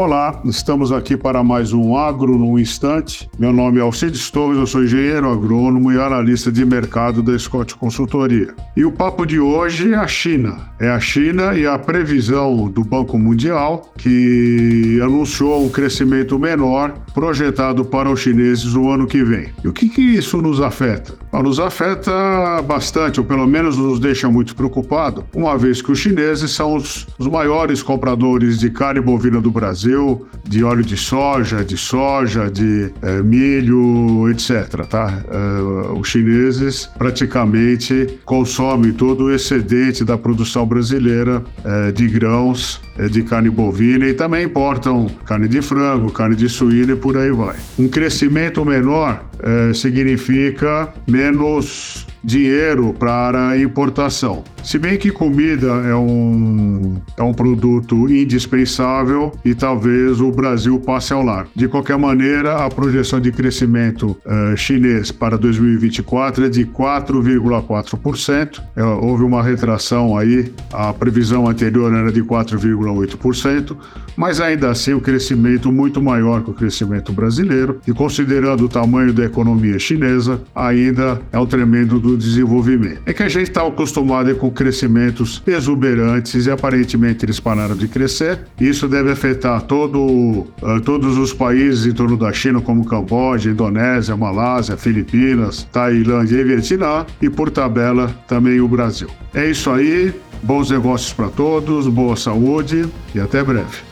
Olá, estamos aqui para mais um Agro no Instante. Meu nome é Alcides Torres, eu sou engenheiro agrônomo e analista de mercado da Scott Consultoria. E o papo de hoje é a China. É a China e a previsão do Banco Mundial, que anunciou um crescimento menor projetado para os chineses o ano que vem. E o que, que isso nos afeta? Nos afeta bastante, ou pelo menos nos deixa muito preocupado, uma vez que os chineses são os, os maiores compradores de carne bovina do Brasil de óleo de soja, de soja, de é, milho, etc. Tá? É, os chineses praticamente consomem todo o excedente da produção brasileira é, de grãos, de carne bovina e também importam carne de frango, carne de suína e por aí vai. Um crescimento menor significa menos dinheiro para importação. Se bem que comida é um, é um produto indispensável e talvez o Brasil passe ao lar. De qualquer maneira, a projeção de crescimento uh, chinês para 2024 é de 4,4%. É, houve uma retração aí, a previsão anterior era de 4,8%, mas ainda assim o crescimento muito maior que o crescimento brasileiro e considerando o tamanho da economia chinesa, ainda é um tremendo do desenvolvimento. É que a gente está acostumado com crescimentos exuberantes e aparentemente eles pararam de crescer. Isso deve afetar todo, uh, todos os países em torno da China, como Camboja, Indonésia, Malásia, Filipinas, Tailândia e Vietnã, e por tabela também o Brasil. É isso aí. Bons negócios para todos, boa saúde e até breve.